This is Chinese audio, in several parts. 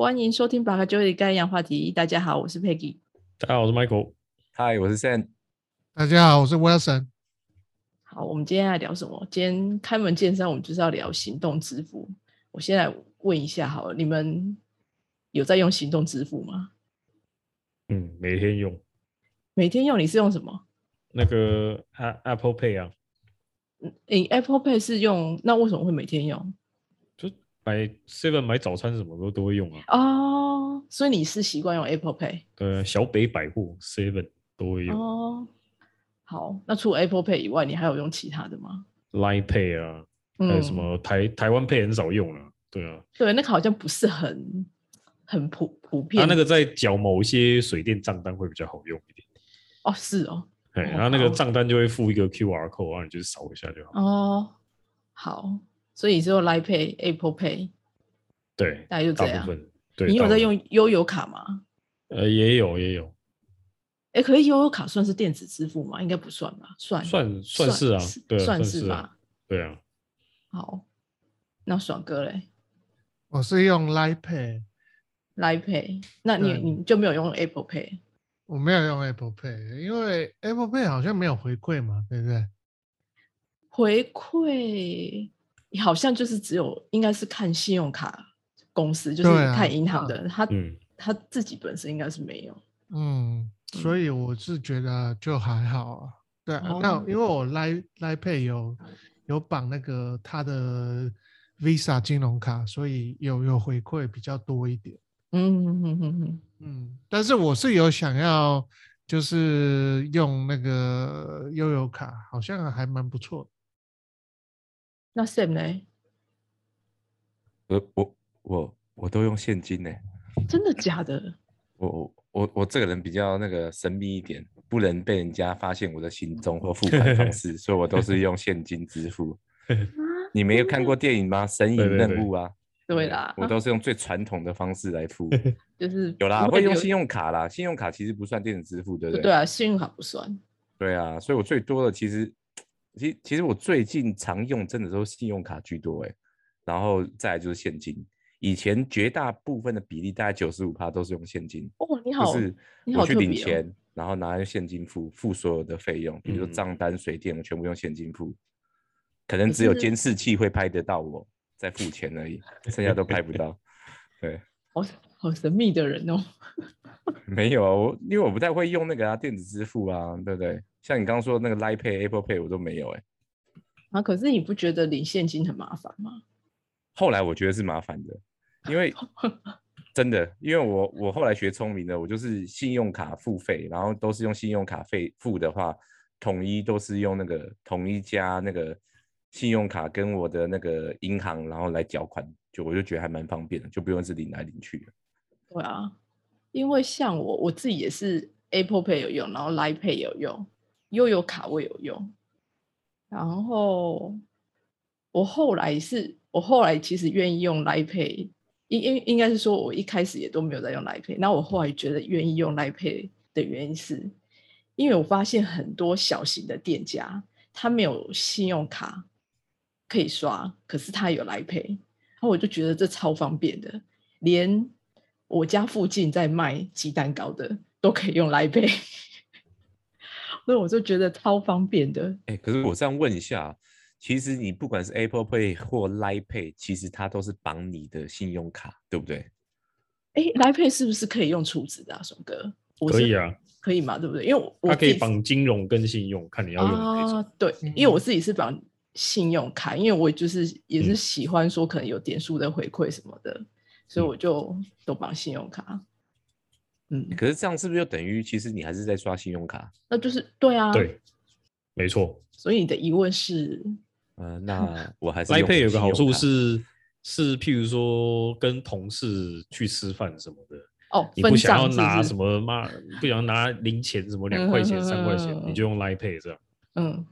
欢迎收听《巴卡九里干氧话题》。大家好，我是 Peggy。大家好，我是 Michael。嗨，我是 Sam。大家好，我是 Wilson。好，我们今天来聊什么？今天开门见山，我们就是要聊行动支付。我先来问一下，好了，你们有在用行动支付吗？嗯，每天用。每天用？你是用什么？那个 Apple Pay 啊。你 Apple Pay 是用？那为什么会每天用？就买 Seven 买早餐什么都都会用啊。哦，所以你是习惯用 Apple Pay？对，小北百货 Seven 都会用。哦，好，那除了 Apple Pay 以外，你还有用其他的吗？Line Pay 啊，还有什么台台湾 Pay 很少用了。对啊，对，那个好像不是很很普普遍。它那个在缴某一些水电账单会比较好用一点。哦，是哦。对，然后那个账单就会附一个 QR code，然后你就扫一下就好。哦，好，所以你是用 Line Pay、Apple Pay。对，大概就这样。对，你有在用悠游卡吗？呃，也有，也有。哎，可是悠游卡算是电子支付吗？应该不算吧？算，算，算是啊，对，算是吧？对啊。好，那爽哥嘞？我是用 Line Pay，Line Pay，那你你就没有用 Apple Pay？我没有用 Apple Pay，因为 Apple Pay 好像没有回馈嘛，对不对？回馈好像就是只有应该是看信用卡公司，就是看银行的，他他自己本身应该是没有。嗯，所以我是觉得就还好啊。对，那因为我 Line Line Pay 有有绑那个他的。Visa 金融卡，所以有有回馈比较多一点。嗯嗯嗯嗯嗯。但是我是有想要，就是用那个悠游卡，好像还蛮不错。那 Sam 呢？我我我我都用现金呢。真的假的？我我我我这个人比较那个神秘一点，不能被人家发现我的行踪或付款方式，所以我都是用现金支付。你没有看过电影吗？神隐任务啊，对啦，我都是用最传统的方式来付，就是有啦，会用信用卡啦。信用卡其实不算电子支付，对不对？对啊，信用卡不算。对啊，所以我最多的其实，其其实我最近常用真的都是信用卡居多哎，然后再来就是现金。以前绝大部分的比例大概九十五趴都是用现金。哦，你好，就是我去领钱，然后拿现金付付所有的费用，比如说账单、水电，我全部用现金付。可能只有监视器会拍得到我在付钱而已，剩下都拍不到。对，好好神秘的人哦。没有啊，我因为我不太会用那个啊电子支付啊，对不对？像你刚刚说那个 Line Pay、Apple Pay 我都没有哎。啊，可是你不觉得领现金很麻烦吗？后来我觉得是麻烦的，因为 真的，因为我我后来学聪明的，我就是信用卡付费，然后都是用信用卡费付的话，统一都是用那个统一加那个。信用卡跟我的那个银行，然后来缴款，就我就觉得还蛮方便的，就不用是领来领去的。对啊，因为像我我自己也是 Apple Pay 有用，然后 Line Pay 有用，又有卡我有用。然后我后来是，我后来其实愿意用 Line Pay，应应应该是说我一开始也都没有在用 Line Pay，那我后来觉得愿意用 Line Pay 的原因是，因为我发现很多小型的店家他没有信用卡。可以刷，可是他有 lipay，然后我就觉得这超方便的，连我家附近在卖鸡蛋糕的都可以用来赔，所以我就觉得超方便的。哎，可是我这样问一下，其实你不管是 Apple Pay 或 Line Pay，其实它都是绑你的信用卡，对不对？哎，Line Pay 是不是可以用储值的啊，松哥？可以啊，可以嘛，对不对？因为它可以绑金融跟信用，看你要用哪种。对，因为我自己是绑。信用卡，因为我就是也是喜欢说可能有点数的回馈什么的，所以我就都绑信用卡。嗯，可是这样是不是就等于其实你还是在刷信用卡？那就是对啊，对，没错。所以你的疑问是？呃，那 我还是 iPad 有个好处是是，譬如说跟同事去吃饭什么的哦，你不想要拿什么妈，不想拿零钱什么两块钱三块钱，你就用 iPad 这样。嗯，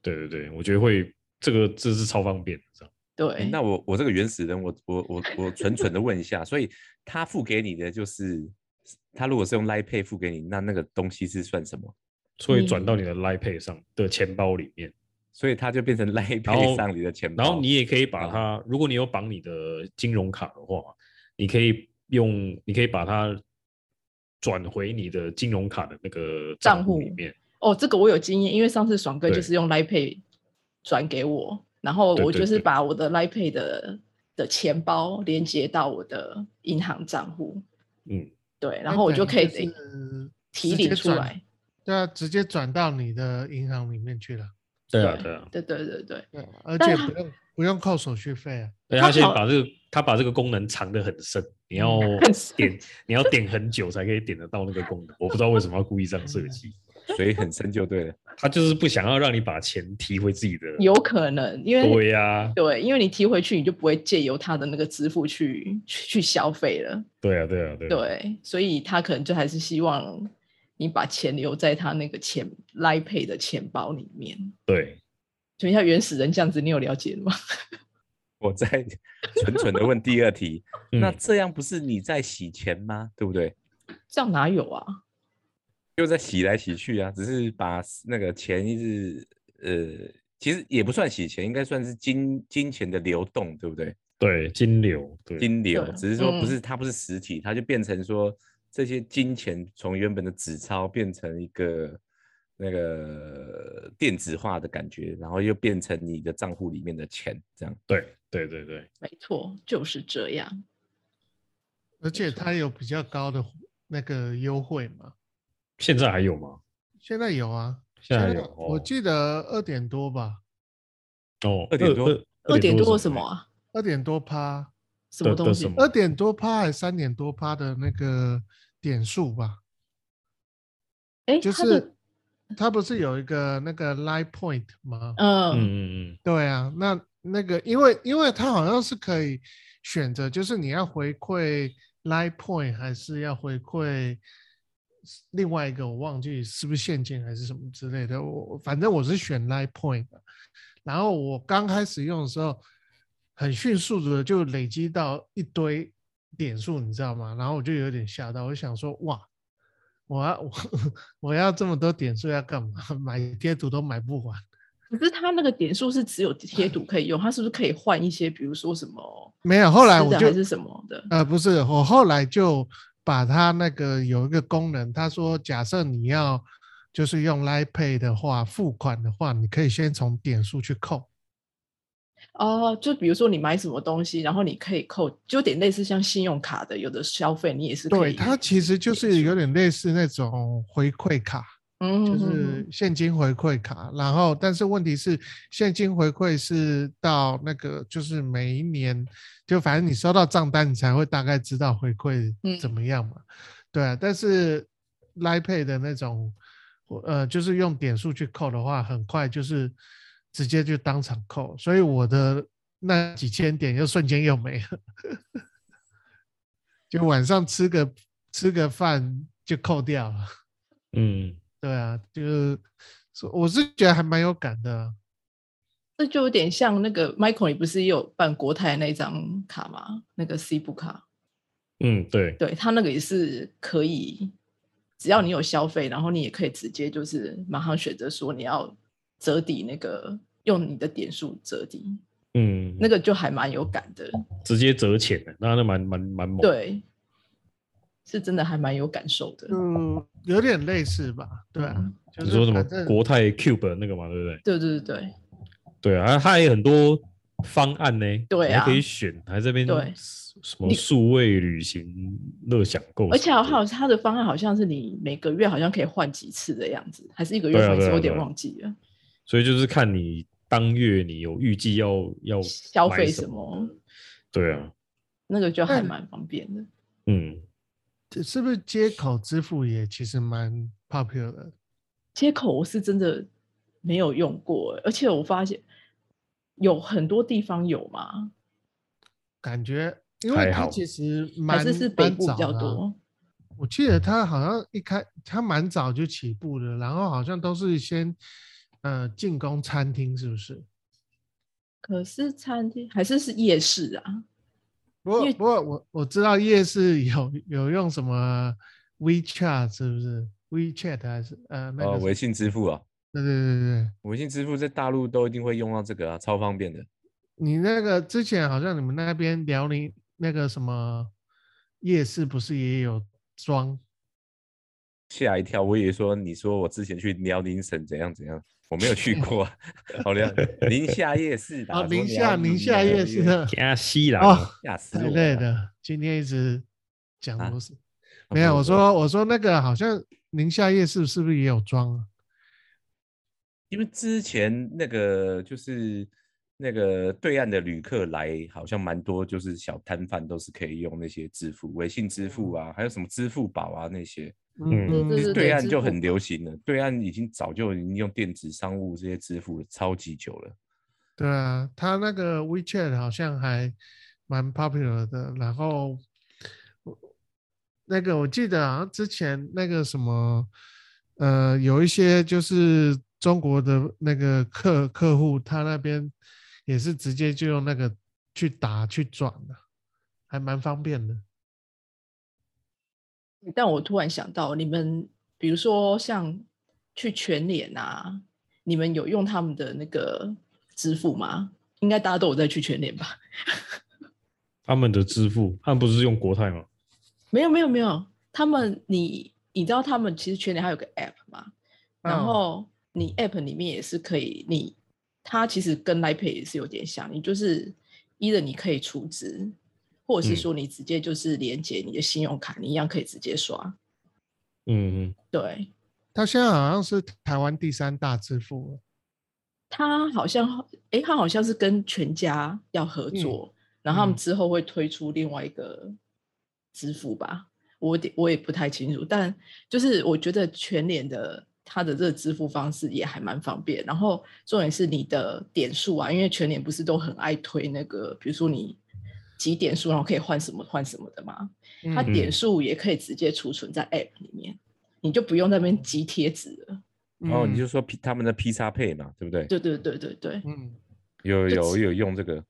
对对对，我觉得会。这个这是超方便的，这样。对。那我我这个原始人，我我我我蠢蠢的问一下，所以他付给你的就是，他如果是用 Line Pay 付给你，那那个东西是算什么？所以转到你的 Line Pay 上的钱包里面，所以它就变成 Line Pay 上你的钱包。然后你也可以把它，如果你有绑你的金融卡的话，你可以用，你可以把它转回你的金融卡的那个账户里面。哦，这个我有经验，因为上次爽哥就是用 Line Pay 转给我，然后我就是把我的 Line Pay 的的钱包连接到我的银行账户。嗯，对，然后我就可以提领出来。对啊，直接转到你的银行里面去了。对啊，对啊，对对对对，而且不用不用扣手续费啊。对他先把这个他把这个功能藏得很深，你要 点你要点很久才可以点得到那个功能。我不知道为什么要故意这样设计。水很深就对了，他就是不想要让你把钱提回自己的。有可能，因为对呀，对，因为你提回去，你就不会借由他的那个支付去去消费了。对啊，对啊，对。对，所以他可能就还是希望你把钱留在他那个钱来配的钱包里面。对，就像原始人这样子，你有了解吗？我在蠢蠢的问第二题，那这样不是你在洗钱吗？对不对？这样哪有啊？就在洗来洗去啊，只是把那个钱一直呃，其实也不算洗钱，应该算是金金钱的流动，对不对？对，金流，对，金流，只是说不是它不是实体，它就变成说这些金钱从原本的纸钞变成一个那个电子化的感觉，然后又变成你的账户里面的钱，这样。对，对，对，对，没错，就是这样。而且它有比较高的那个优惠嘛。现在还有吗？现在有啊，现在有。我记得二点多吧。哦，二点多，二点多什么啊？二点多趴，什么东西？二点多趴还是三点多趴的那个点数吧？哎，就是它不是有一个那个 line point 吗？嗯嗯嗯，对啊，那那个因为因为它好像是可以选择，就是你要回馈 line point 还是要回馈。另外一个我忘记是不是现金还是什么之类的，我反正我是选 Line Point 的。然后我刚开始用的时候，很迅速的就累积到一堆点数，你知道吗？然后我就有点吓到，我想说哇，我要我 我要这么多点数要干嘛？买贴图都买不完。可是他那个点数是只有贴图可以用，他是不是可以换一些，比如说什么？没有，后来我就还是什么的？呃，不是，我后来就。把它那个有一个功能，他说，假设你要就是用 Line Pay 的话，付款的话，你可以先从点数去扣。哦，就比如说你买什么东西，然后你可以扣，就有点类似像信用卡的，有的消费你也是。对，它其实就是有点类似那种回馈卡。嗯，就是现金回馈卡，然后但是问题是现金回馈是到那个就是每一年，就反正你收到账单，你才会大概知道回馈怎么样嘛。对啊，但是 Line Pay 的那种，呃，就是用点数去扣的话，很快就是直接就当场扣，所以我的那几千点又瞬间又没了，就晚上吃个吃个饭就扣掉了。嗯。对啊，就是我是觉得还蛮有感的。这就有点像那个 Michael，你不是也有办国泰那张卡吗？那个 C 部卡。嗯，对，对他那个也是可以，只要你有消费，然后你也可以直接就是马上选择说你要折抵那个用你的点数折抵。嗯，那个就还蛮有感的，直接折钱的，那那蛮蛮蛮猛。对。是真的还蛮有感受的，嗯，有点类似吧，对啊，你说什么国泰 Cube 那个嘛，对不对？对对对对，对啊，它还有很多方案呢，对啊，还可以选，还这边对什么数位旅行乐享购，而且好像它的方案好像是你每个月好像可以换几次的样子，还是一个月换一次，有点忘记了。所以就是看你当月你有预计要要消费什么，对啊，那个就还蛮方便的，嗯。这是不是接口支付也其实蛮 popular 的？接口我是真的没有用过，而且我发现有很多地方有嘛？感觉因为它其实 还是是北部比较多。我记得它好像一开它蛮早就起步的，然后好像都是先呃进攻餐厅，是不是？可是餐厅还是是夜市啊。不过，不过我我知道夜市有有用什么 WeChat 是不是 WeChat 还是呃那个微信支付啊？对对对对微信支付在大陆都一定会用到这个啊，超方便的。你那个之前好像你们那边辽宁那个什么夜市不是也有装？吓一跳，我以为说你说我之前去辽宁省怎样怎样，我没有去过。好了，宁夏夜市 的，宁夏宁夏夜市的，吓死了，吓死我。之类的，今天一直讲都是没有。我说我说那个好像宁夏夜市是不是也有装啊？因为之前那个就是那个对岸的旅客来，好像蛮多，就是小摊贩都是可以用那些支付，微信支付啊，还有什么支付宝啊那些。嗯，对岸就很流行了。对岸已经早就已经用电子商务这些支付超级久了。对啊，他那个 WeChat 好像还蛮 popular 的。然后那个我记得好像之前那个什么，呃，有一些就是中国的那个客客户，他那边也是直接就用那个去打去转的，还蛮方便的。但我突然想到，你们比如说像去全联啊，你们有用他们的那个支付吗？应该大家都有在去全联吧？他们的支付，他们不是用国泰吗？没有没有没有，他们你你知道他们其实全联还有个 app 吗？然后你 app 里面也是可以，你它其实跟 Line Pay 也是有点像，你就是一的你可以储值。或者是说你直接就是连接你的信用卡，你一样可以直接刷。嗯嗯，对。他现在好像是台湾第三大支付。他好像，哎，他好像是跟全家要合作，然后他们之后会推出另外一个支付吧。我我也不太清楚，但就是我觉得全联的它的这个支付方式也还蛮方便。然后重点是你的点数啊，因为全联不是都很爱推那个，比如说你。几点数，然后可以换什么换什么的嘛？它点数也可以直接储存在 App 里面，你就不用那边集贴纸了。哦，你就说他们的 P 叉配嘛，对不对？对对对对对，嗯，有有有用这个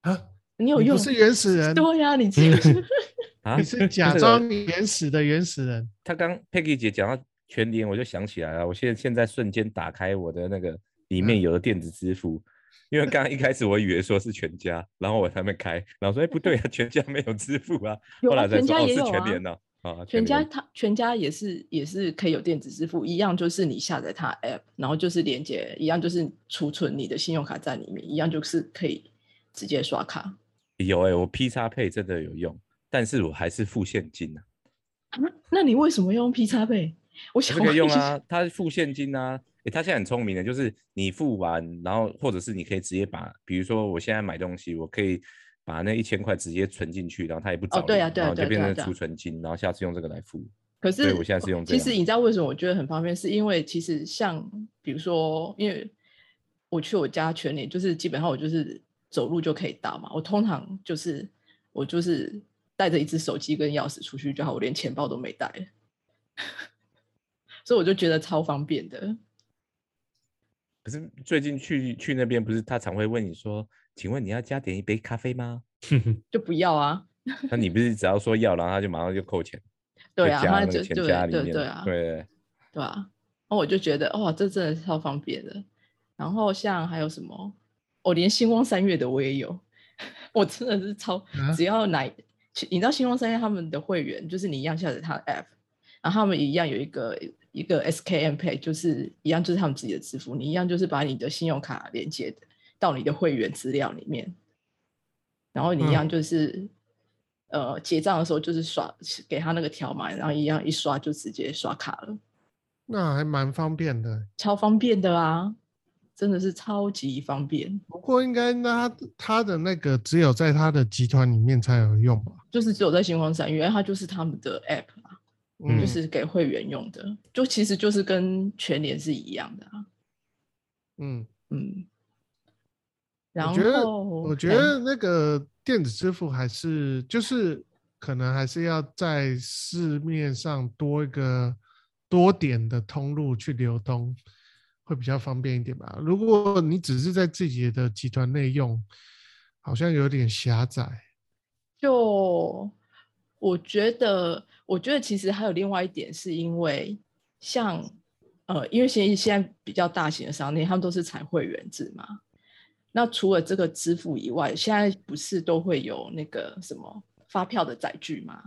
啊？你有用？不是原始人？对呀，你 啊，你是假装原始的原始人。他刚 Peggy 姐讲到全联，我就想起来了，我现在现在瞬间打开我的那个里面有的电子支付。因为刚刚一开始我以为说是全家，然后我还没开，然后说哎不对啊，全家没有支付啊。有啊，全家也有啊。啊，全家它全家也是也是可以有电子支付，一样就是你下载它 app，然后就是连接，一样就是储存你的信用卡在里面，一样就是可以直接刷卡。有哎，我 P 叉配真的有用，但是我还是付现金啊。那你为什么用 P 叉配？我想可以用啊，它付现金啊。哎，他现在很聪明的，就是你付完，然后或者是你可以直接把，比如说我现在买东西，我可以把那一千块直接存进去，然后他也不找，对啊，对啊，然后就变成储存金，然后下次用这个来付。可是我现在是用。其实你知道为什么我觉得很方便？是因为其实像比如说，因为我去我家全年，就是基本上我就是走路就可以到嘛。我通常就是我就是带着一只手机跟钥匙出去就好，我连钱包都没带，所以我就觉得超方便的。可是最近去去那边，不是他常会问你说：“请问你要加点一杯咖啡吗？” 就不要啊。那你不是只要说要，然后他就马上就扣钱？对啊，他就对对对啊，对对啊。那我就觉得哇，这真的是超方便的。然后像还有什么，我连星光三月的我也有，我真的是超，只要哪，你知道星光三月他们的会员，就是你一样下载他的 app，然后他们一样有一个。一个 SKM Pay 就是一样，就是他们自己的支付，你一样就是把你的信用卡连接到你的会员资料里面，然后你一样就是呃结账的时候就是刷给他那个条码，然后一样一刷就直接刷卡了。那还蛮方便的，超方便的啊，真的是超级方便。不过应该那他的那个只有在他的集团里面才有用吧？就是只有在星光三月，它就是他们的 App。就是给会员用的，就其实就是跟全年是一样的啊。嗯嗯。我觉得，我觉得那个电子支付还是就是可能还是要在市面上多一个多点的通路去流通，会比较方便一点吧。如果你只是在自己的集团内用，好像有点狭窄。就我觉得。我觉得其实还有另外一点，是因为像呃，因为现在现在比较大型的商店，他们都是采会员制嘛。那除了这个支付以外，现在不是都会有那个什么发票的载具吗？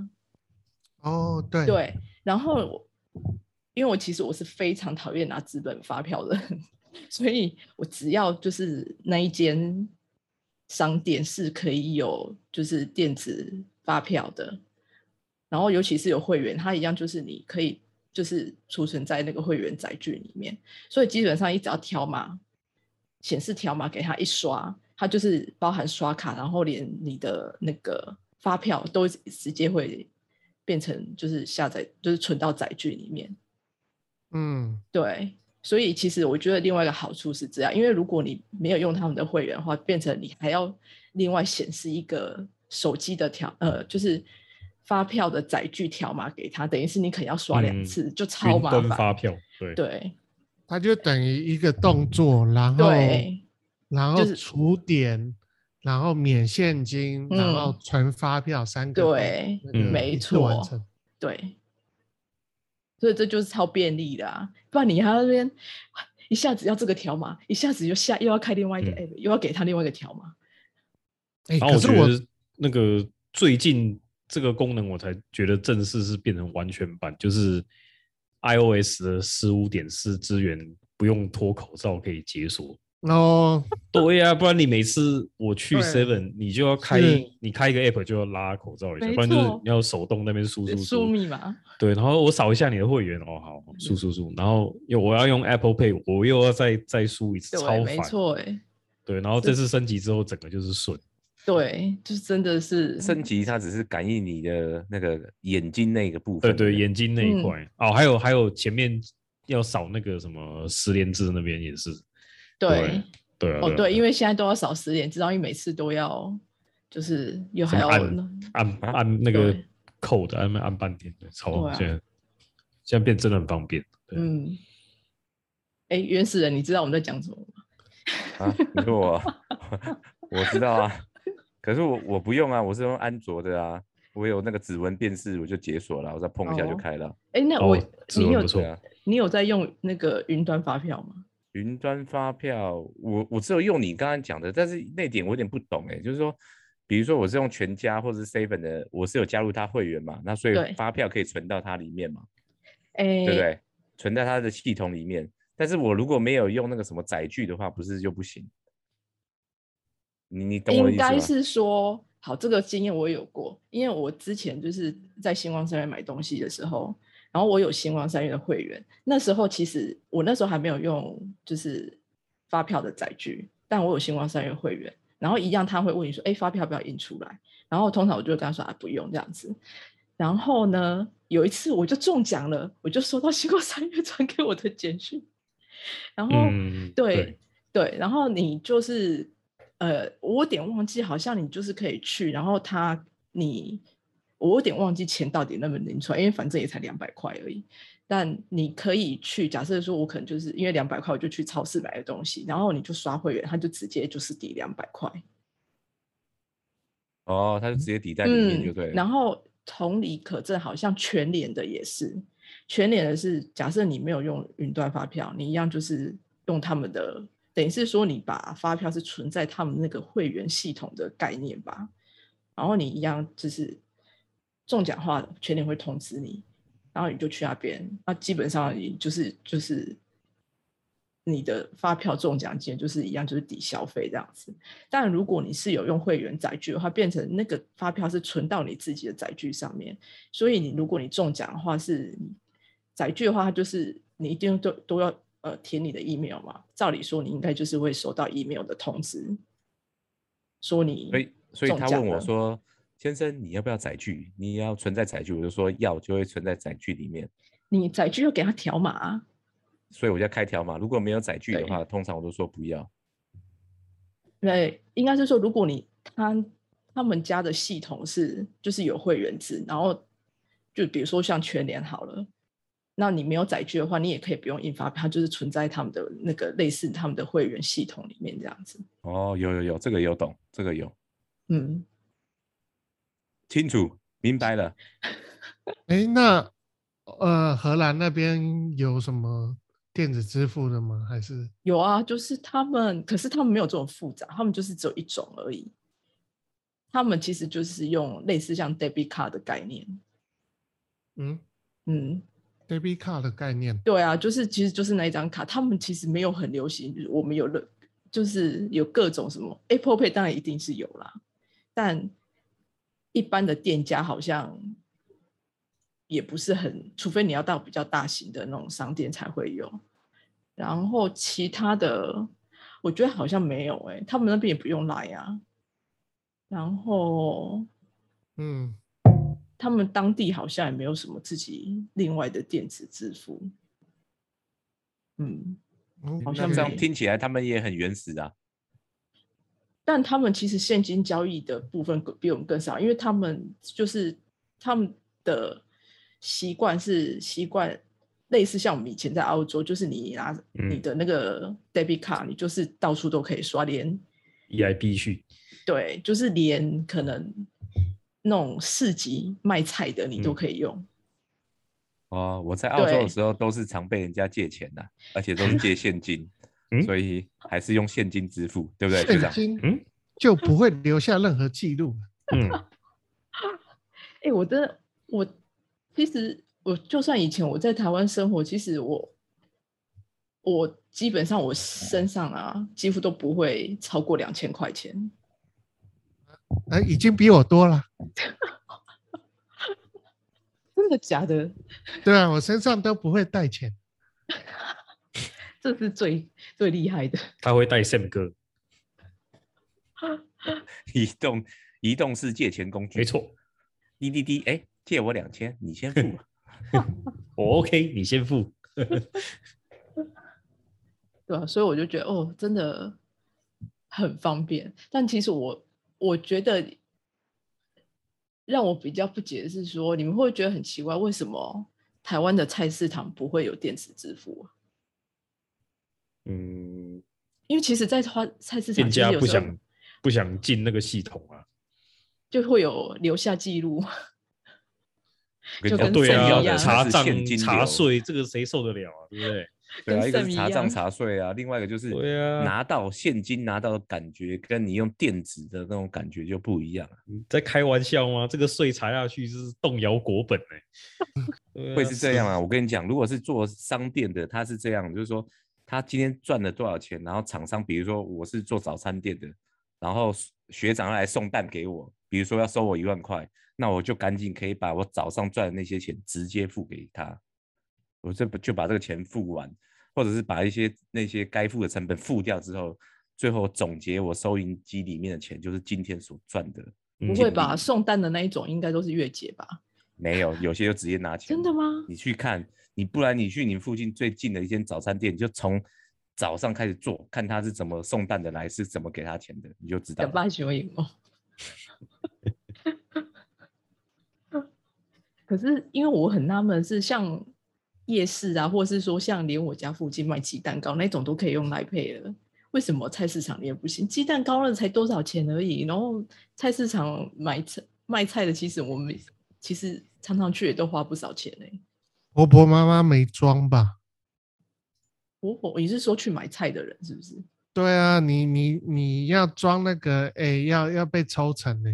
哦，对对。然后，因为我其实我是非常讨厌拿纸本发票的，所以我只要就是那一间商店是可以有就是电子发票的，然后尤其是有会员，它一样就是你可以就是储存在那个会员载具里面，所以基本上你只要条码显示条码给他一刷。它就是包含刷卡，然后连你的那个发票都直接会变成就是下载，就是存到载具里面。嗯，对。所以其实我觉得另外一个好处是这样，因为如果你没有用他们的会员的话，变成你还要另外显示一个手机的条，呃，就是发票的载具条码给他，等于是你可能要刷两次，就超麻烦。发票，对对。它就等于一个动作，然后。然后储点，然后免现金，然后存发票，三个对，没错，对，所以这就是超便利的啊！不然你还那边一下子要这个条码，一下子又下又要开另外一个 app，又要给他另外一个条码。哎，可是我那个最近这个功能我才觉得正式是变成完全版，就是 iOS 的十五点四资源不用脱口罩可以解锁。哦，对呀，不然你每次我去 Seven，你就要开，你开一个 App 就要拉口罩一下，不然就是你要手动那边输输输密码。对，然后我扫一下你的会员，哦，好，输输输，然后又我要用 Apple Pay，我又要再再输一次，超烦。没错，哎，对，然后这次升级之后，整个就是顺。对，就是真的是升级，它只是感应你的那个眼睛那个部分。对对，眼睛那一块。哦，还有还有前面要扫那个什么十连字那边也是。对对哦对，因为现在都要扫十点，知道你每次都要就是又还要按按按那个扣的，按按半天的，超现在现在变真的很方便。嗯，哎，原始人，你知道我们在讲什么吗？啊，你说我 我知道啊，可是我我不用啊，我是用安卓的啊，我有那个指纹辨识，我就解锁了，我再碰一下就开了。哎，那我你有你有在用那个云端发票吗？云端发票，我我只有用你刚刚讲的，但是那点我有点不懂哎，就是说，比如说我是用全家或者是 seven 的，我是有加入他会员嘛，那所以发票可以存到它里面嘛，哎，对不对？存在它的系统里面，但是我如果没有用那个什么载具的话，不是就不行？你你懂我意思吗？应该是说，好，这个经验我有过，因为我之前就是在星光三月买东西的时候。然后我有星光三月的会员，那时候其实我那时候还没有用就是发票的载具，但我有星光三月会员，然后一样他会问你说，哎，发票要不要印出来，然后通常我就会跟他说啊，不用这样子。然后呢，有一次我就中奖了，我就收到星光三月传给我的简讯，然后对对，然后你就是呃，我有点忘记，好像你就是可以去，然后他你。我有点忘记钱到底能不能领出来，因为反正也才两百块而已。但你可以去，假设说我可能就是因为两百块，我就去超市买的东西，然后你就刷会员，他就直接就是抵两百块。哦，他就直接抵在里面就对。然后同理可证，好像全联的也是，全联的是假设你没有用云端发票，你一样就是用他们的，等于是说你把发票是存在他们那个会员系统的概念吧，然后你一样就是。中奖话，全年会通知你，然后你就去那边。那基本上你就是就是你的发票中奖金就是一样，就是抵消费这样子。但如果你是有用会员载具的话，变成那个发票是存到你自己的载具上面。所以你如果你中奖的话，是载具的话，它就是你一定都都要呃填你的 email 嘛。照理说你应该就是会收到 email 的通知，说你所以所以他问我说。先生，你要不要载具？你要存在载具，我就说要，就会存在载具里面。你载具要给他条码，所以我就要开条码。如果没有载具的话，通常我都说不要。对，应该是说，如果你他他们家的系统是就是有会员制，然后就比如说像全联好了，那你没有载具的话，你也可以不用印发票，就是存在他们的那个类似他们的会员系统里面这样子。哦，有有有，这个有懂，这个有，嗯。清楚，明白了。哎，那呃，荷兰那边有什么电子支付的吗？还是有啊？就是他们，可是他们没有这种复杂，他们就是只有一种而已。他们其实就是用类似像 debit card 的概念。嗯嗯，，debit card 的概念，对啊，就是其实就是那一张卡，他们其实没有很流行，就是我们有了，就是有各种什么 Apple Pay 当然一定是有啦，但一般的店家好像也不是很，除非你要到比较大型的那种商店才会有。然后其他的，我觉得好像没有哎、他们那边也不用来啊。然后嗯，他们当地好像也没有什么自己另外的电子支付。嗯，嗯好像那这样听起来他们也很原始啊。但他们其实现金交易的部分比我们更少，因为他们就是他们的习惯是习惯类似像我们以前在澳洲，就是你拿你嗯的那个 debit card，你就是到处都可以刷，连 EIB 去，对，就是连可能那种市集卖菜的你都嗯可以用。哦，我在澳洲的时候都是常被人家借钱的，而且都是借现金，嗯所以还是用现金支付，对不对？现金嗯就不会留下任何记录。嗯，哎、我真的，我其实我就算以前我在台湾生活，其实我我基本上我身上啊几乎都不会超过两千块钱。哎，已经比我多了。真的假的？对啊，我身上都不会带钱。这是最最厉害的。他会带 Sam 哥，移动移动式借钱工具，没，错，滴滴滴，哎，借我两千，你先付啊。我 OK，你先付。对啊，所以我就觉得哦，真的很方便。但其实我我觉得让我比较不解的是说，你们会不会觉得很奇怪，为什么台湾的菜市场不会有电子支付啊？嗯，因为其实，在花菜市场店家不想不想进那个系统啊。就会有留下记录。就我跟对啊要，查账查税，这个谁受得了啊？对不对？对啊，一个是查账查税啊，另外一个就是拿到现金拿到的感觉，跟你用电子的那种感觉就不一样啊。你在开玩笑吗？这个税查下去是动摇国本呢、会是这样啊？我跟你讲，如果是做商店的，他是这样，就是说他今天赚了多少钱，然后厂商，比如说我是做早餐店的，然后学长要来送蛋给我，比如说要收我一万块，那我就赶紧可以把我早上赚的那些钱直接付给他，我这不就把这个钱付完，或者是把一些那些该付的成本付掉之后，最后总结我收银机里面的钱就是今天所赚的。嗯不会吧？送单的那一种应该都是月结吧？没有，有些就直接拿钱。真的吗？你去看，你不然你去你附近最近的一间早餐店，你就从早上开始做，看他是怎么送蛋的来，是怎么给他钱的，你就知道假了。扮熊赢哦。可是因为我很纳闷，是像夜市啊，或者是说像连我家附近卖鸡蛋糕那种都可以用来配了，为什么菜市场也不行？鸡蛋糕那才多少钱而已，然后菜市场买菜卖菜的，其实我们其实常常去也都花不少钱呢、婆婆妈妈没装吧？婆婆你是说去买菜的人是不是？对啊，你你你要装那个，哎，要要被抽成呢。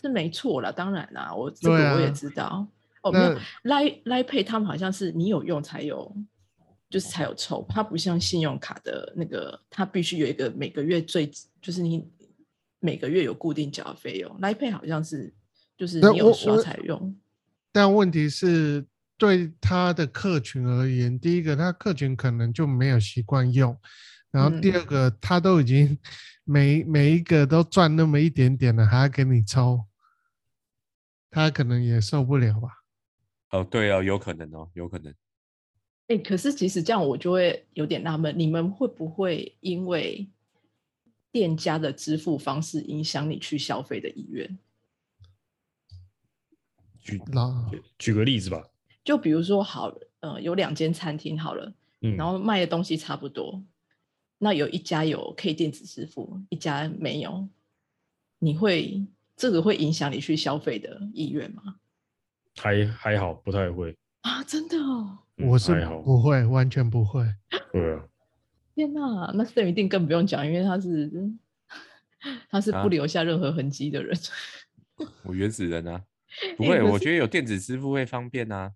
是没错啦，当然啦，我这个我也啊知道。哦，没有那来来配他们好像是你有用才有，就是才有抽，它不像信用卡的那个，它必须有一个每个月最，就是你每个月有固定缴的费用。来配好像是就是你有刷我才用。但问题是，对他的客群而言，第一个，他客群可能就没有习惯用，然后第嗯二个，他都已经每每一个都赚那么一点点了，还要给你抽，他可能也受不了吧？哦，对啊，有可能哦，有可能。哎、可是其实这样我就会有点纳闷，你们会不会因为店家的支付方式影响你去消费的意愿？举老举个例子吧，就比如说好，呃，有两间餐厅好了，嗯，然后卖的东西差不多，那有一家有可以电子支付，一家没有，你会这个会影响你去消费的意愿吗？还还好，不太会。啊，真的哦！嗯我是还好，不会，完全不会。对啊，天哪，那 Sam 一定更不用讲，因为他是他是啊不留下任何痕迹的人。我原始人啊，不哎会，我觉得有电子支付会方便啊，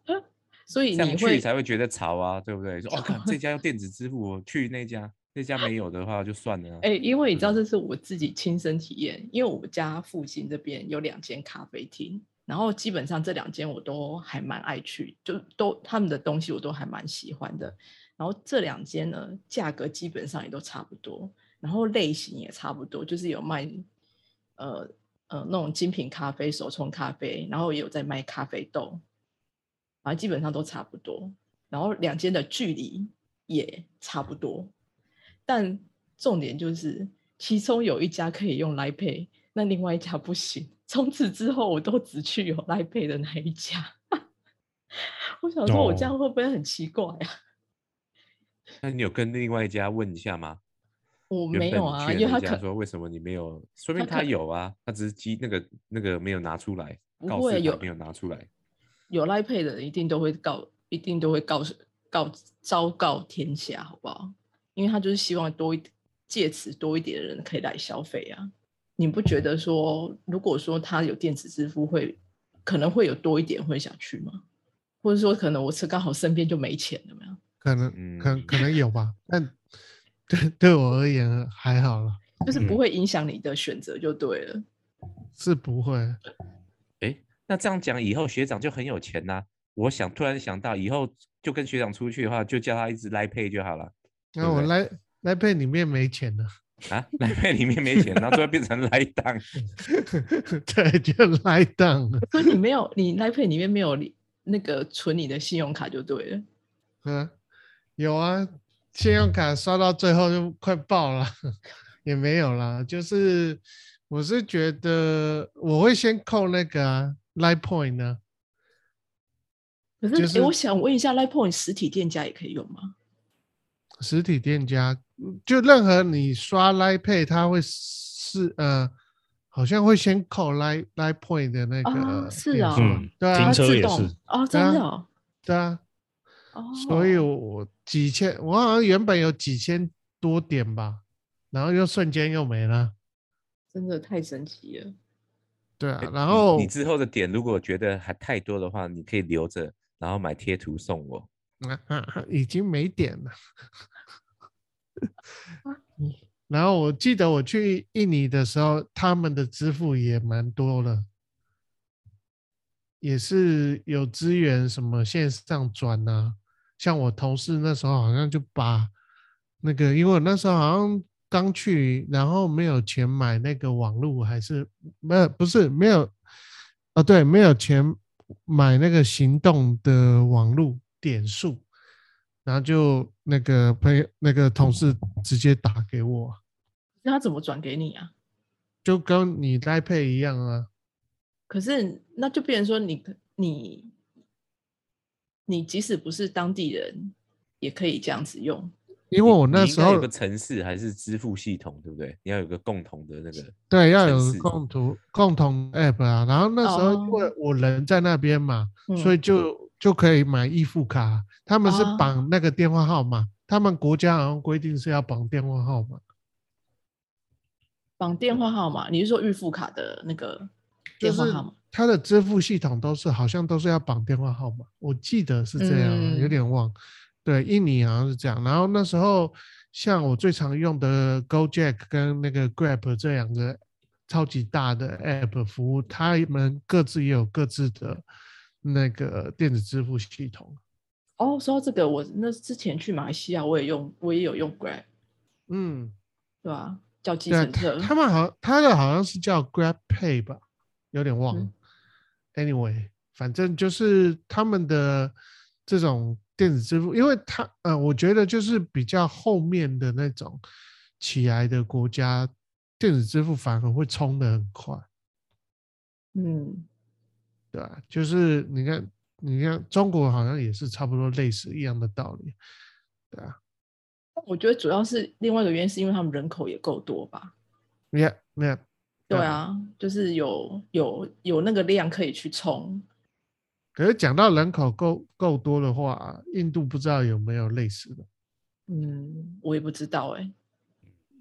所以这样去你才会觉得潮啊，对不对？说哦，看这家用电子支付，我去那家，那家没有的话就算了啊。哎、因为你知道嗯这是我自己亲身体验，因为我家附近这边有两间咖啡厅，然后基本上这两间我都还蛮爱去，就都他们的东西我都还蛮喜欢的。然后这两间呢，价格基本上也都差不多，然后类型也差不多，就是有卖呃呃那种精品咖啡、手冲咖啡，然后也有在卖咖啡豆，反正基本上都差不多。然后两间的距离也差不多，但重点就是其中有一家可以用来 Pay，那另外一家不行。从此之后，我都只去有来 Pay 的那一家。我想说，我这哦样会不会很奇怪啊？那你有跟另外一家问一下吗？我没有啊，因为他说为什么你没有？说明他有啊，他只是机那个那个没有拿出来，不告会有没有拿出来。有来 Pay 的人一定都会告，一定都会告告昭告天下，好不好？因为他就是希望多一借此多一点的人可以来消费啊。你不觉得说，如果说他有电子支付会，可能会有多一点会想去吗？或者说，可能我是刚好身边就没钱了，没有？可能可能可能有吧，但对对我而言还好了，就是不嗯会影响你的选择就对了。是不会。哎，那这样讲以后学长就很有钱呐、我想突然想到，以后就跟学长出去的话，就叫他一直来配就好了那我来来配里面没钱了，啊。来配里面没钱，然后最后变成来档。对，就来档了。所以你没有，你 Line Pay 里面没有你那个存你的信用卡就对了。嗯，有啊，信用卡刷到最后就快爆了，也没有啦。就是我是觉得我会先扣那个啊 Line Point 呢，可是，就是诶我想问一下，Line Point 实体店家也可以用吗？实体店家嗯就任何你刷 Line Pay，它会是呃，好像会先扣 Line Line Point 的那啊个是啊点数嗯对啊停车也是哦，真的哦。对啊，哦所以我我几千，我好像原本有几千多点吧，然后又瞬间又没了。真的太神奇了。对啊，然后你你之后的点如果觉得还太多的话，你可以留着，然后买贴图送我。啊啊啊已经没点了。然后我记得我去印尼的时候，他们的支付也蛮多的，也是有资源什么线上转啊。像我同事那时候好像就把那个，因为我那时候好像刚去，然后没有钱买那个网络，还是没有，不是没有，哦对，没有钱买那个行动的网络点数，然后就那个朋友那个同事直接打给我，那他怎么转给你啊？就跟你 Line Pay 一样啊。可是那就变成说你你你即使不是当地人，也可以这样子用。因为我那时候你应该有个城市还是支付系统，对不对？你要有个共同的那个。对要有个共同共同 App 啊，然后那时候因为哦我人在那边嘛，所以嗯就就可以买易付卡，他们是哦绑那个电话号码，他们国家好像规定是要绑电话号码。绑电话号码，你是说预付卡的那个就是电话号码？它的支付系统都是好像都是要绑电话号码，我记得是这样啊，有嗯点忘。对，印尼好像是这样。然后那时候像我最常用的 GoJack 跟那个 Grab 这两个超级大的 App 服务，他们各自也有各自的那个电子支付系统。哦，说到这个，我那之前去马来西亚，我也用，我也有用 Grab，嗯，对吧？叫计程车他。他们好，他的好像是叫 Grab Pay 吧，有点忘了。嗯 Anyway，反正就是他们的这种电子支付，因为他呃，我觉得就是比较后面的那种起来的国家，电子支付反而会冲得很快，嗯，对吧、就是你看，你看中国好像也是差不多类似一样的道理，对啊，我觉得主要是另外一个原因，是因为他们人口也够多吧？你看，你看，对对啊，就是有有有那个量可以去冲。可是讲到人口够够多的话，印度不知道有没有类似的。嗯，我也不知道哎、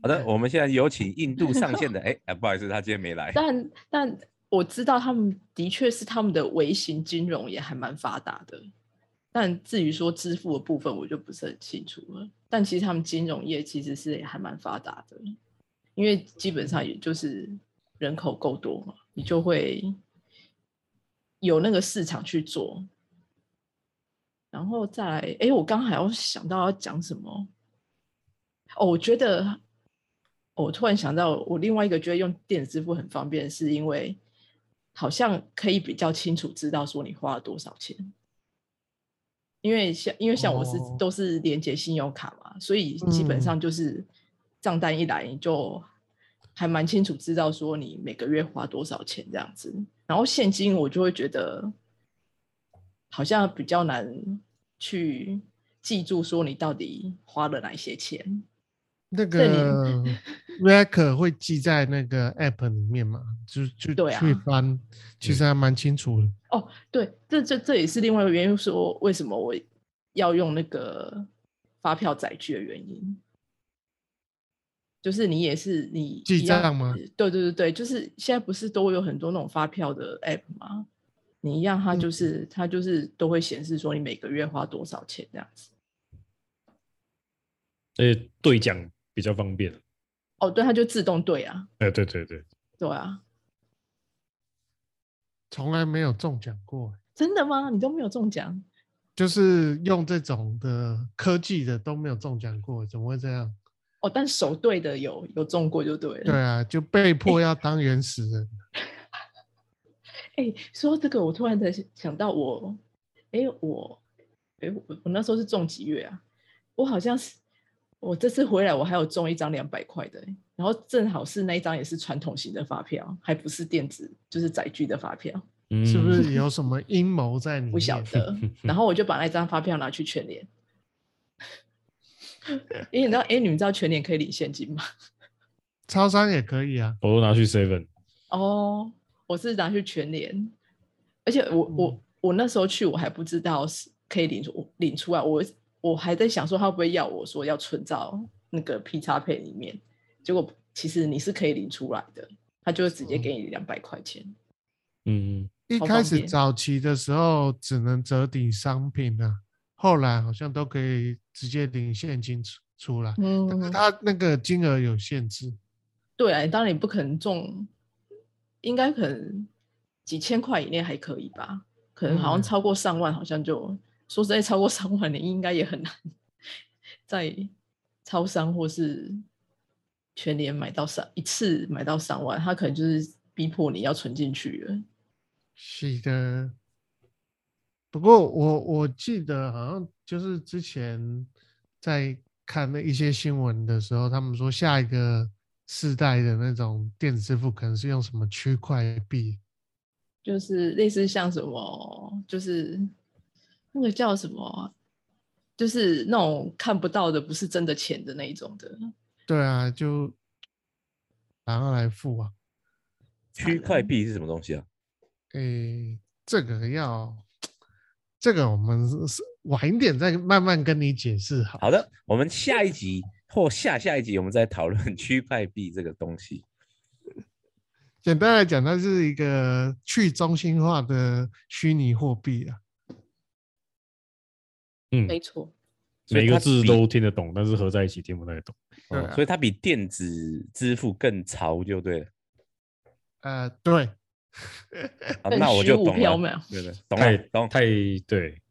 好的，我们现在有请印度上线的，哎哎，不好意思，他今天没来。但但我知道他们的确是他们的微型金融也还蛮发达的，但至于说支付的部分，我就不是很清楚了。但其实他们金融业其实是也还蛮发达的，因为基本上也就是人口够多嘛，你就会有那个市场去做。然后再来，哎，我刚还要想到要讲什么？哦，我觉得，我突然想到，我另外一个觉得用电子支付很方便，是因为好像可以比较清楚知道说你花了多少钱。因为像因为像我是都是连接信用卡嘛，所以基本上就是账单一来你就还蛮清楚知道说你每个月花多少钱这样子。然后现金我就会觉得。好像比较难去记住说你到底花了哪些钱。那个 record 会记在那个 app 里面嘛？就就去翻，其实还蛮清楚的。哦，对，这这这也是另外一个原因，说为什么我要用那个发票载具的原因。就是你也是你记账吗？对对对对，就是现在不是都有很多那种发票的 app 吗？你一样，它就是它就是都会显示说你每个月花多少钱这样子。而且兑奖比较方便。哦，对，它就自动对啊。哎，对对对。对啊。从来没有中奖过。真的吗？你都没有中奖？就是用这种的科技的都没有中奖过，怎么会这样？哦，但手对的有有中过就对了。对啊，就被迫要当原始人。哎，说这个，我突然的想到我，哎，我，哎，我我那时候是中几月啊？我好像是我这次回来，我还有中一张两百块的，然后正好是那一张也是传统型的发票，还不是电子，就是载具的发票，是不是有什么阴谋在里面？不晓得。然后我就把那张发票拿去全联，因为你知道，哎，你们知道全联可以领现金吗？超商也可以啊，我都拿去 seven。哦。我是拿去全联，而且我我我那时候去我还不知道是可以领出领出来，我我还在想说他会不会要我说要存到那个 P 叉配里面，结果其实你是可以领出来的，他就直接给你两百块钱。嗯，一开始早期的时候只能折抵商品啊，后来好像都可以直接领现金出出来，但是他那个金额有限制。对啊，当然你不可能中。应该可能几千块以内还可以吧，可能好像超过上万，好像就说实在超过三万，你应该也很难在超商或是全年买到三一次买到三万，他可能就是逼迫你要存进去了。是的，不过我我记得好像就是之前在看那一些新闻的时候，他们说下一个。世代的那种电子支付可能是用什么区块币，就是类似像什么，就是那个叫什么，就是那种看不到的，不是真的钱的那一种的。对啊，就然后来付啊。区块币是什么东西啊？诶，这个要这个我们晚一点再慢慢跟你解释。好好的，我们下一集。或下下一集我们再讨论 区块币这个东西。简单来讲，它是一个去中心化的虚拟货币啊。嗯，没错。每个字都听得懂，但是合在一起听不太懂。对，所以它比电子支付更潮，就对了。呃，对。那我就懂了。对对，懂了，懂太对。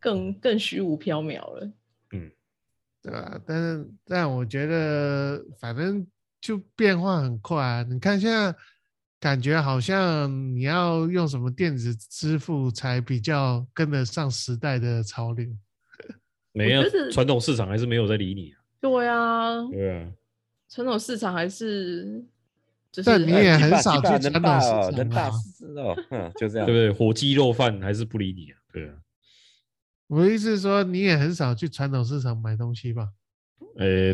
更更虚无缥缈了。嗯对吧？但是，但我觉得反正就变化很快啊！你看现在感觉好像你要用什么电子支付才比较跟得上时代的潮流。没有，传统市场还是没有在理你啊。对啊，对啊，传统市场还是，但你也很少去传统市场，能大哦，嗯，就这样，对不对？火鸡肉饭还是不理你啊，对啊。我的意思是说，你也很少去传统市场买东西吧？呃，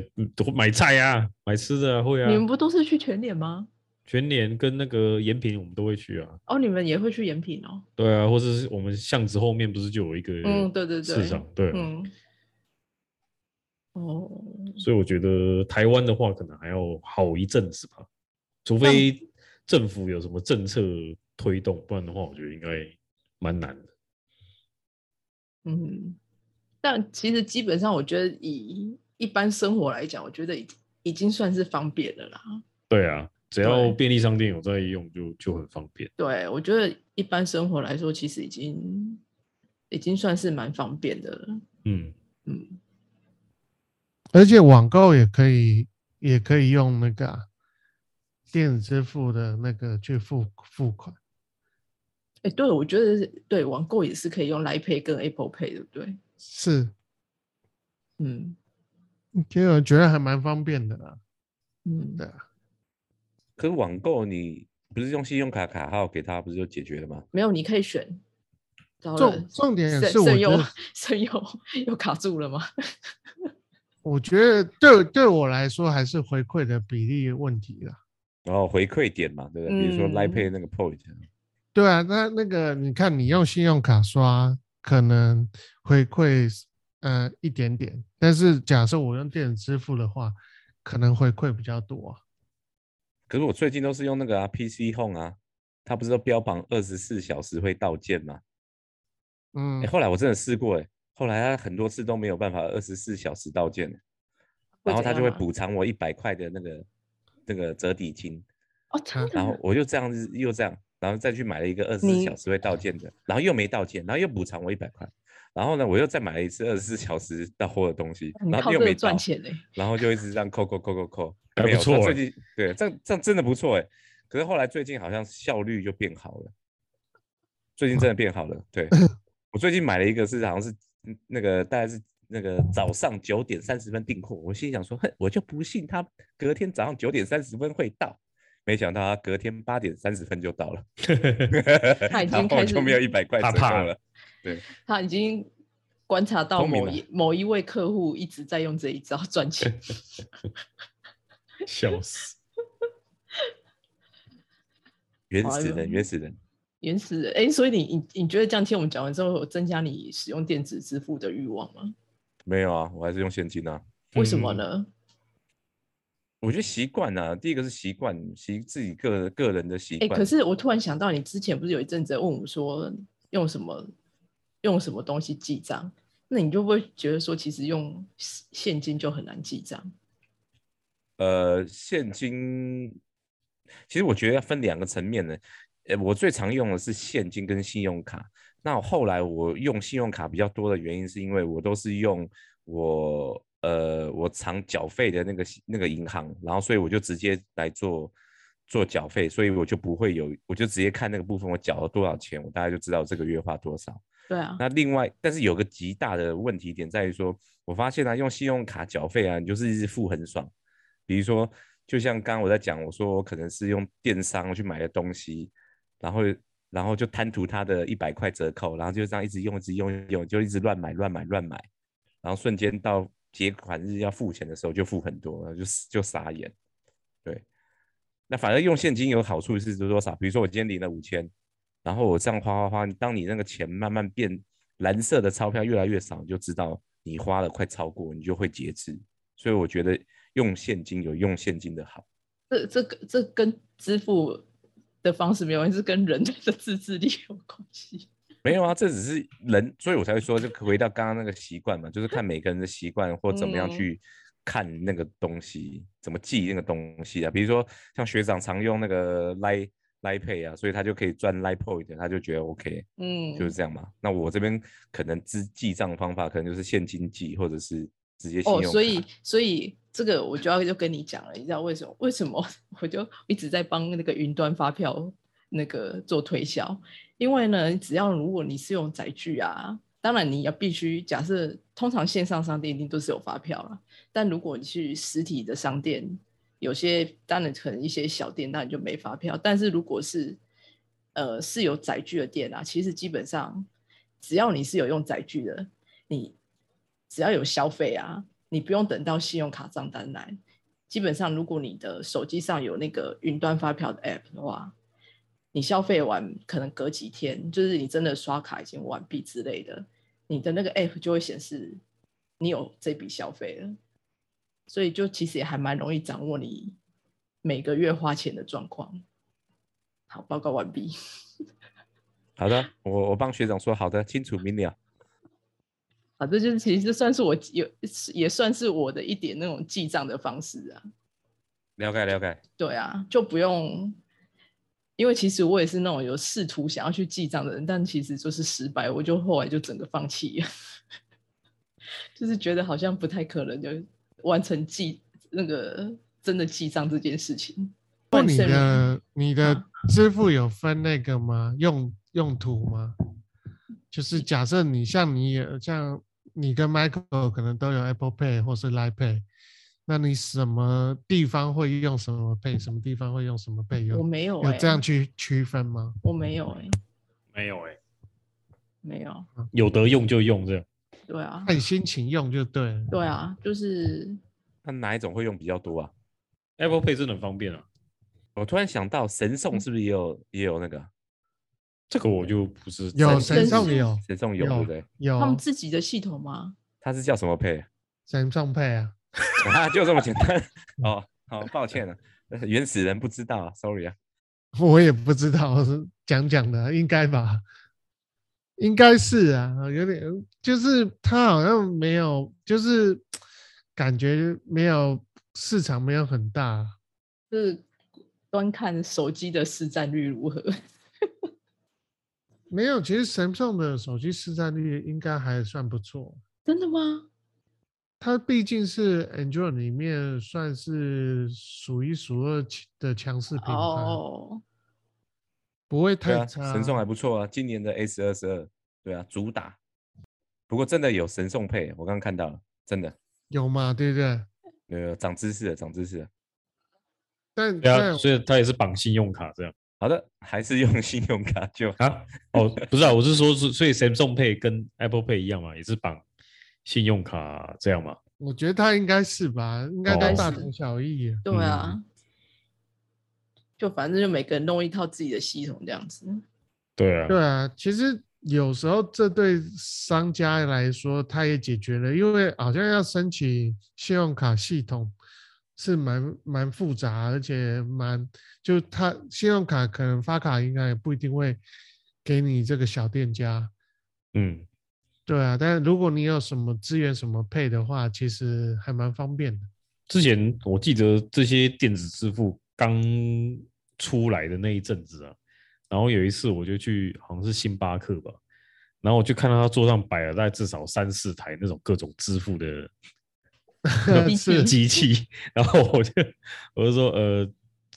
买菜啊，买吃的会啊。你们不都是去全联吗？全年跟那个延平，我们都会去啊。哦，你们也会去延平哦？对啊，或者是我们巷子后面不是就有一个嗯，对对对，市场对。嗯。哦，所以我觉得台湾的话，可能还要好一阵子吧，除非政府有什么政策推动，不然的话，我觉得应该蛮难的。嗯，但其实基本上，我觉得以一般生活来讲，我觉得已已经算是方便的啦。对啊，只要便利商店有在用，就就很方便。对，我觉得一般生活来说，其实已经已经算是蛮方便的了。嗯，嗯，而且网购也可以，也可以用那个啊电子支付的那个去付付款。哎，对，我觉得是对网购也是可以用来 Pay 跟 Apple Pay，对不对？是，嗯其实我觉得还蛮方便的啦。嗯，对啊，可是网购你不是用信用卡卡号给他，不是就解决了吗？没有，你可以选。重重点是我觉得，肾又又卡住了吗？我觉得对对我来说还是回馈的比例问题啦。然后回馈点嘛，对不对？比如说 Line 嗯 Pay 那个 point，对啊，那那个你看，你用信用卡刷可能回馈呃一点点，但是假设我用电子支付的话，可能回馈比较多啊。可是我最近都是用那个啊 PC Home 啊，它不是都标榜二十四小时会到件吗？嗯。哎，，后来我真的试过，哎，后来它很多次都没有办法二十四小时到件，然后它就会补偿我一百块的那个那个折抵金，哦，真的然后我就这样子又这样，然后再去买了一个二十四小时会到件的，然后又没到件，然后又补偿我一百块，然后呢我又再买了一次二十四小时到货的东西，然后又没赚，钱呢、然后就一直这样扣扣扣扣扣，还不错欸。最近对这样这样真的不错哎，可是后来最近好像效率就变好了，最近真的变好了，对。我最近买了一个是好像是嗯那个大概是那个早上九点三十分订货，我心里想说，哼，我就不信他隔天早上九点三十分会到，没想到他隔天八点三十分就到了，他已经开就没有一百块折怕怕扣了，对，他已经观察到某一某一位客户一直在用这一招赚钱。笑死！原始人原始人。原始人，哎，所以你你你觉得这样听我们讲完之后，有增加你使用电子支付的欲望吗？没有啊，我还是用现金啊。为什么嗯呢？我觉得习惯啊，第一个是习惯，习自己个个人的习哎、惯。可是我突然想到，你之前不是有一阵子问我说用什么用什么东西记账？那你就不会觉得说，其实用现金就很难记账？呃，现金，其实我觉得要分两个层面呢。呃，我最常用的是现金跟信用卡。那后来我用信用卡比较多的原因，是因为我都是用我呃我常缴费的那个那个银行，然后所以我就直接来做做缴费，所以我就不会有，我就直接看那个部分我缴了多少钱，我大概就知道这个月花多少。对啊，那另外，但是有个极大的问题点在于说，我发现啊，用信用卡缴费啊，你就是一直付很爽。比如说，就像刚刚我在讲，我说我可能是用电商去买的东西，然后然后就贪图它的一百块折扣，然后就这样一直用，一直用，用就一直乱买，乱买，乱买，然后瞬间到结款日要付钱的时候就付很多，然后就就傻眼。对，那反而用现金有好处是多少？比如说我今天领了五千，然后我这样花花花，当你那个钱慢慢变蓝色的钞票越来越少，你就知道你花了快超过，你就会节制。所以我觉得用现金有用现金的好。这这个这跟支付的方式没有关系，是跟人的自制力有关系。没有啊，这只是人，所以我才会说，就回到刚刚那个习惯嘛，就是看每个人的习惯或怎么样嗯去看那个东西，怎么记那个东西啊。比如说像学长常用那个 Line Line Pay 啊，所以他就可以赚 Line Point，他就觉得 OK，嗯，就是这样嘛。那我这边可能记记账方法可能就是现金记，或者是直接信哦。所以所以这个我就要就跟你讲了，你知道为什么？为什么 我就一直在帮那个云端发票那个做推销？因为呢，只要如果你是用载具啊，当然你要必须假设，通常线上商店一定都是有发票了，但如果你去实体的商店，有些当然可能一些小店当然就没发票，但是如果是呃是有载具的店啊，其实基本上只要你是有用载具的，你只要有消费啊，你不用等到信用卡账单来。基本上，如果你的手机上有那个云端发票的 app 的话，你消费完可能隔几天，就是你真的刷卡已经完毕之类的，你的那个 app 就会显示你有这笔消费了。所以就其实也还蛮容易掌握你每个月花钱的状况。好，报告完毕。好的，我我帮学长说好的，清楚明了。好，这就是其实算是我有也算是我的一点那种记账的方式啊。了解了解。对啊，就不用，因为其实我也是那种有试图想要去记账的人，但其实就是失败，我就后来就整个放弃了，就是觉得好像不太可能就完成记那个真的记账这件事情。那你的你的支付有分那个吗？用用途吗？就是假设你像你像你跟 Michael 可能都有 Apple Pay 或是 Line Pay，那你什么地方会用什么 Pay，什么地方会用什么 Pay？有我没有有这样去区分吗？我没有哎，没有哎，没有，有得用就用这样。对啊，看心情用就对。对啊，就是那哪一种会用比较多啊？Apple Pay 真的很方便啊。我突然想到，神送是不是也有也有那个？这个我就不是有神送有神送有对不对？有他们自己的系统吗？它是叫什么配？神送配啊，啊，就这么简单。哦，好，抱歉了，原始人不知道，sorry 啊。我也不知道，是讲讲的，应该吧？应该是啊，有点就是他好像没有，就是感觉没有市场没有很大，是。端看手机的市占率如何？没有，其实神送的手机市占率应该还算不错。真的吗？它毕竟是 Android 里面算是数一数二的强势品牌，哦，不会太差。神送还不错啊，今年的 S 二十二，对啊，主打。不过真的有神送配，我刚刚看到了，真的有吗？对不对？呃，长知识了，长知识了。但对啊，所以它也是绑信用卡这样。好的，还是用信用卡就啊？哦，不是啊，我是说，是所以 Samsung Pay 跟 Apple Pay 一样嘛，也是绑信用卡这样嘛？我觉得它应该是吧，应该都大同小异。对啊，就反正就每个人弄一套自己的系统这样子。对啊，对啊，其实有时候这对商家来说，他也解决了，因为好像要申请信用卡系统。是蛮蛮复杂，而且蛮就他信用卡可能发卡应该也不一定会给你这个小店家，嗯，对啊，但是如果你有什么资源什么配的话，其实还蛮方便的。之前我记得这些电子支付刚出来的那一阵子啊，然后有一次我就去好像是星巴克吧，然后我就看到他桌上摆了大概至少三四台那种各种支付的。是机器，然后我就我就说，呃，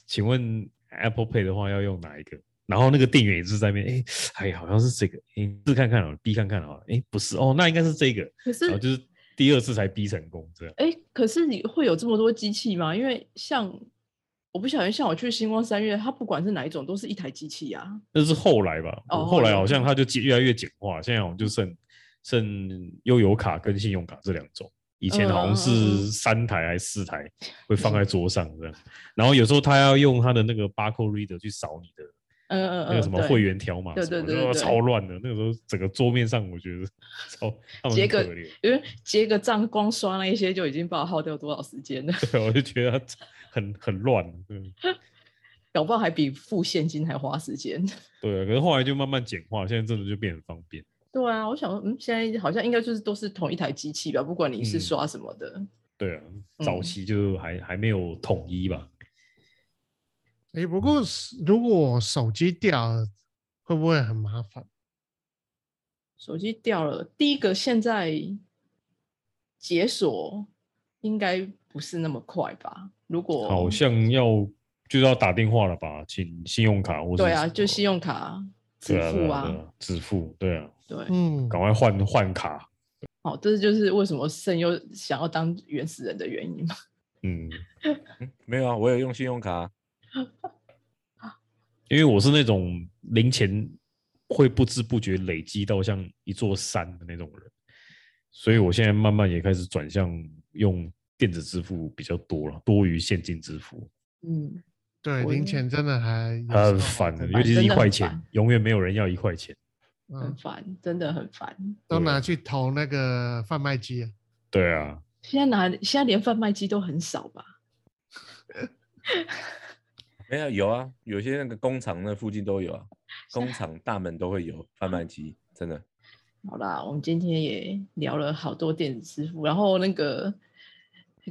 请问 Apple Pay 的话要用哪一个？然后那个店员也是在那边，哎，哎，好像是这个，哎，试看看哦，B 看看哦，哎，不是哦，那应该是这个。可是就是第二次才 B 成功这样。哎，可是你会有这么多机器吗？因为像我不晓得，像我去星光三月，它不管是哪一种，都是一台机器啊。那是后来吧？哦，后来好像它就越来越简化，现在好像就剩剩悠游卡跟信用卡这两种。以前好像是三台还是四台会放在桌上这样，然后有时候他要用他的那个 barcode reader 去扫你的，嗯嗯那个什么会员条码，对对对，超乱的。那个时候整个桌面上我觉得超结个，因为结个账光刷那一些就已经不知道耗掉多少时间了。对，我就觉得很很乱，嗯，搞不好还比付现金还花时间。对，可是后来就慢慢简化，现在真的就变很方便。对啊，我想说，嗯，现在好像应该就是都是同一台机器吧，不管你是刷什么的。对啊，早期就还还没有统一吧。哎，不过如果手机掉了，会不会很麻烦？手机掉了，第一个现在解锁应该不是那么快吧？如果好像要就要打电话了吧，请信用卡或者对啊，就信用卡支付啊，支付对啊。对，嗯，赶快换换卡。好，这就是为什么圣优想要当原始人的原因吗？嗯，没有啊，我有用信用卡。因为我是那种零钱会不知不觉累积到像一座山的那种人，所以我现在慢慢也开始转向用电子支付比较多了，多于现金支付。嗯，对，零钱真的还很烦的，尤其是一块钱，永远没有人要一块钱。很烦，真的很烦，都拿去投那个贩卖机。啊对啊，现在拿现在连贩卖机都很少吧？没有有啊，有些那个工厂那附近都有啊，工厂大门都会有贩卖机，真的。好啦，我们今天也聊了好多电子支付，然后那个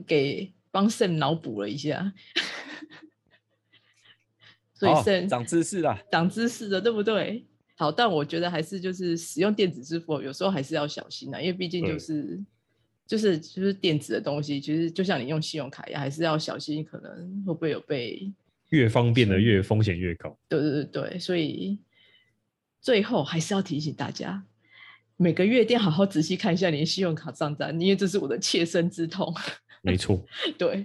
给帮肾脑补了一下，所以好肾长知识啦。长知识了，对不对？好，但我觉得还是就是使用电子支付，有时候还是要小心的，因为毕竟就对是就是就是电子的东西，其实就像你用信用卡一样，还是要小心，可能会不会有被越方便的越风险越高。对对对对，所以最后还是要提醒大家，每个月一定要好好仔细看一下你的信用卡账单，因为这是我的切身之痛。没错对，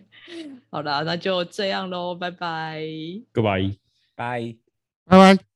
好啦，那就这样喽，拜拜。，Goodbye。拜。拜拜。